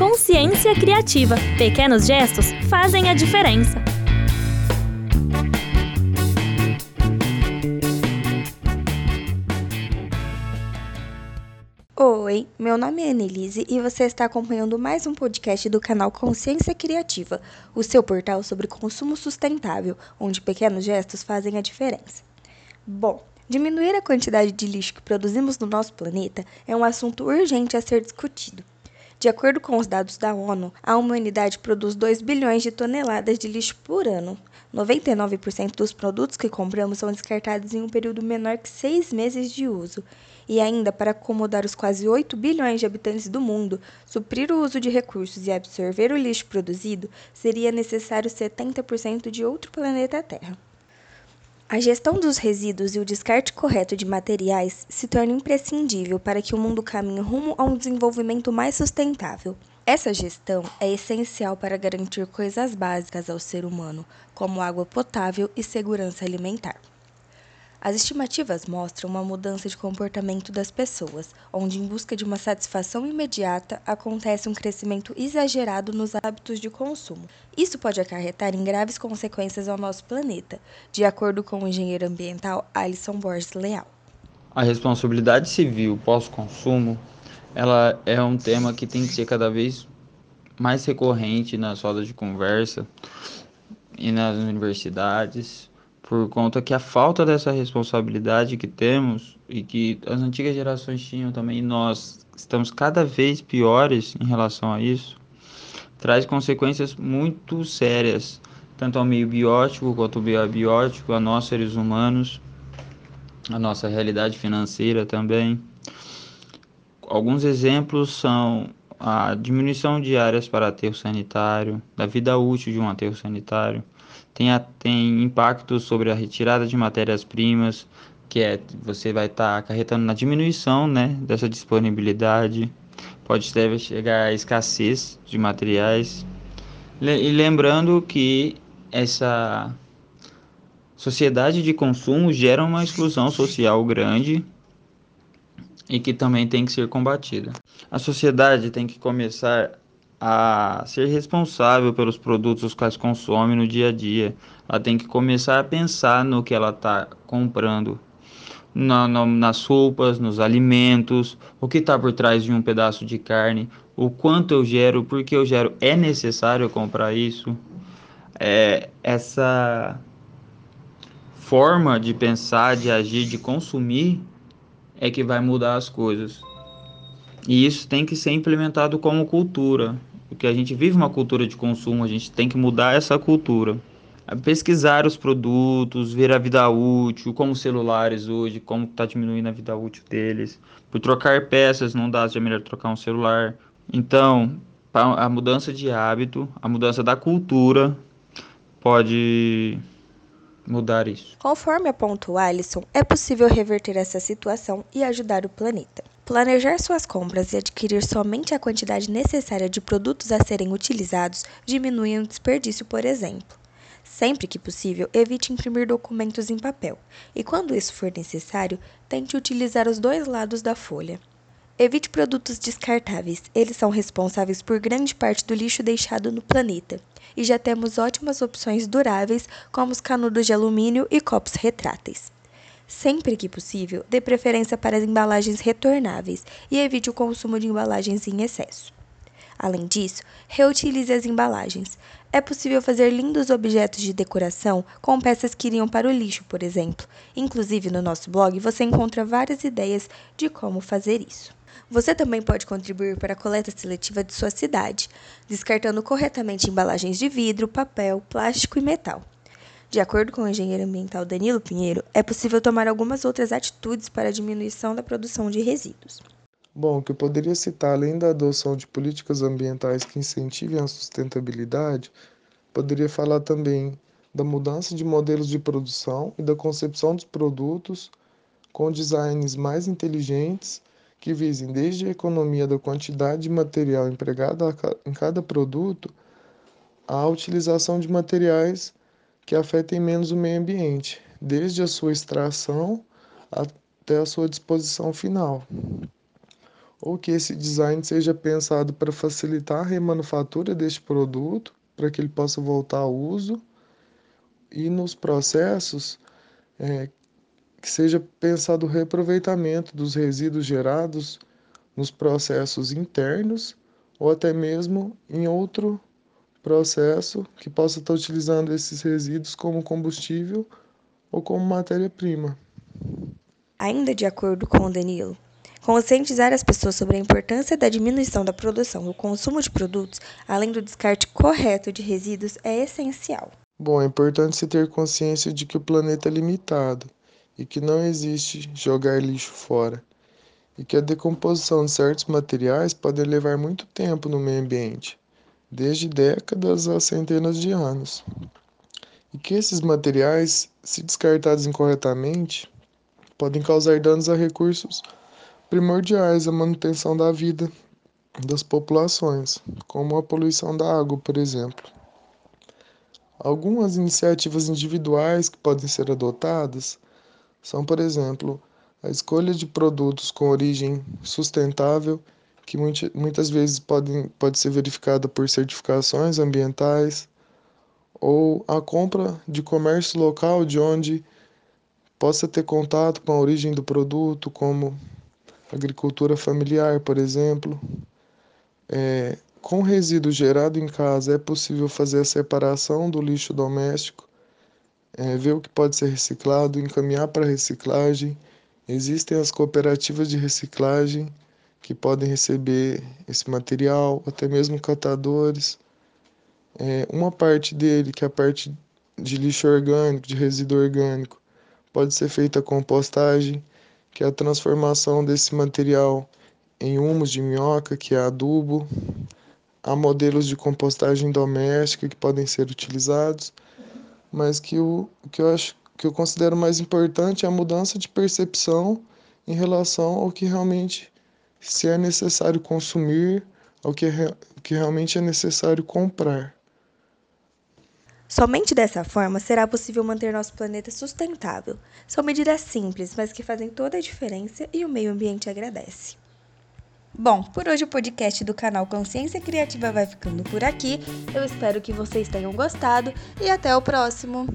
Consciência Criativa. Pequenos gestos fazem a diferença. Oi, meu nome é Annelise e você está acompanhando mais um podcast do canal Consciência Criativa, o seu portal sobre consumo sustentável, onde pequenos gestos fazem a diferença. Bom, diminuir a quantidade de lixo que produzimos no nosso planeta é um assunto urgente a ser discutido. De acordo com os dados da ONU, a humanidade produz 2 bilhões de toneladas de lixo por ano. 99% dos produtos que compramos são descartados em um período menor que seis meses de uso. E ainda, para acomodar os quase 8 bilhões de habitantes do mundo, suprir o uso de recursos e absorver o lixo produzido, seria necessário 70% de outro planeta Terra. A gestão dos resíduos e o descarte correto de materiais se torna imprescindível para que o mundo caminhe rumo a um desenvolvimento mais sustentável. Essa gestão é essencial para garantir coisas básicas ao ser humano, como água potável e segurança alimentar. As estimativas mostram uma mudança de comportamento das pessoas, onde, em busca de uma satisfação imediata, acontece um crescimento exagerado nos hábitos de consumo. Isso pode acarretar em graves consequências ao nosso planeta, de acordo com o engenheiro ambiental Alisson Borges Leal. A responsabilidade civil pós-consumo ela é um tema que tem que ser cada vez mais recorrente nas rodas de conversa e nas universidades por conta que a falta dessa responsabilidade que temos e que as antigas gerações tinham também, e nós estamos cada vez piores em relação a isso, traz consequências muito sérias, tanto ao meio biótico quanto ao meio abiótico, a nós seres humanos, a nossa realidade financeira também. Alguns exemplos são a diminuição de áreas para aterro sanitário, da vida útil de um aterro sanitário, tem, a, tem impacto sobre a retirada de matérias-primas, que é você vai estar tá acarretando na diminuição né, dessa disponibilidade, pode deve chegar à escassez de materiais. E lembrando que essa sociedade de consumo gera uma exclusão social grande e que também tem que ser combatida. A sociedade tem que começar a ser responsável pelos produtos os quais consome no dia a dia. Ela tem que começar a pensar no que ela está comprando, na, na, nas roupas, nos alimentos, o que está por trás de um pedaço de carne, o quanto eu gero, por que eu gero, é necessário comprar isso. É, essa forma de pensar, de agir, de consumir é que vai mudar as coisas. E isso tem que ser implementado como cultura, porque a gente vive uma cultura de consumo, a gente tem que mudar essa cultura. Pesquisar os produtos, ver a vida útil, como celulares hoje, como está diminuindo a vida útil deles. Por trocar peças, não dá, já é melhor trocar um celular. Então, a mudança de hábito, a mudança da cultura pode mudar isso. Conforme apontou Alisson, é possível reverter essa situação e ajudar o planeta. Planejar suas compras e adquirir somente a quantidade necessária de produtos a serem utilizados diminui o desperdício, por exemplo. Sempre que possível, evite imprimir documentos em papel e, quando isso for necessário, tente utilizar os dois lados da folha. Evite produtos descartáveis, eles são responsáveis por grande parte do lixo deixado no planeta. E já temos ótimas opções duráveis, como os canudos de alumínio e copos retráteis. Sempre que possível, dê preferência para as embalagens retornáveis e evite o consumo de embalagens em excesso. Além disso, reutilize as embalagens. É possível fazer lindos objetos de decoração com peças que iriam para o lixo, por exemplo. Inclusive, no nosso blog você encontra várias ideias de como fazer isso. Você também pode contribuir para a coleta seletiva de sua cidade, descartando corretamente embalagens de vidro, papel, plástico e metal. De acordo com o engenheiro ambiental Danilo Pinheiro, é possível tomar algumas outras atitudes para a diminuição da produção de resíduos. Bom, o que eu poderia citar, além da adoção de políticas ambientais que incentivem a sustentabilidade, poderia falar também da mudança de modelos de produção e da concepção dos produtos com designs mais inteligentes que visem desde a economia da quantidade de material empregado em cada produto à utilização de materiais que afetem menos o meio ambiente, desde a sua extração até a sua disposição final. ou que esse design seja pensado para facilitar a remanufatura deste produto, para que ele possa voltar ao uso, e nos processos é, que seja pensado o reaproveitamento dos resíduos gerados nos processos internos ou até mesmo em outro processo que possa estar utilizando esses resíduos como combustível ou como matéria-prima. Ainda de acordo com o Danilo, conscientizar as pessoas sobre a importância da diminuição da produção e o consumo de produtos, além do descarte correto de resíduos, é essencial. Bom, é importante se ter consciência de que o planeta é limitado e que não existe jogar lixo fora, e que a decomposição de certos materiais pode levar muito tempo no meio ambiente, desde décadas a centenas de anos, e que esses materiais, se descartados incorretamente, podem causar danos a recursos primordiais à manutenção da vida das populações, como a poluição da água, por exemplo. Algumas iniciativas individuais que podem ser adotadas são, por exemplo, a escolha de produtos com origem sustentável, que muitas vezes podem, pode ser verificada por certificações ambientais, ou a compra de comércio local de onde possa ter contato com a origem do produto, como agricultura familiar, por exemplo. É, com resíduo gerado em casa, é possível fazer a separação do lixo doméstico, é, ver o que pode ser reciclado, encaminhar para reciclagem. Existem as cooperativas de reciclagem que podem receber esse material, até mesmo catadores. É, uma parte dele, que é a parte de lixo orgânico, de resíduo orgânico, pode ser feita a compostagem, que é a transformação desse material em humus de minhoca, que é adubo. Há modelos de compostagem doméstica que podem ser utilizados, mas que o que eu acho que eu considero mais importante é a mudança de percepção em relação ao que realmente se é necessário consumir, ao que, é, que realmente é necessário comprar. Somente dessa forma será possível manter nosso planeta sustentável. São medidas simples, mas que fazem toda a diferença e o meio ambiente agradece. Bom, por hoje o podcast do canal Consciência Criativa vai ficando por aqui. Eu espero que vocês tenham gostado e até o próximo!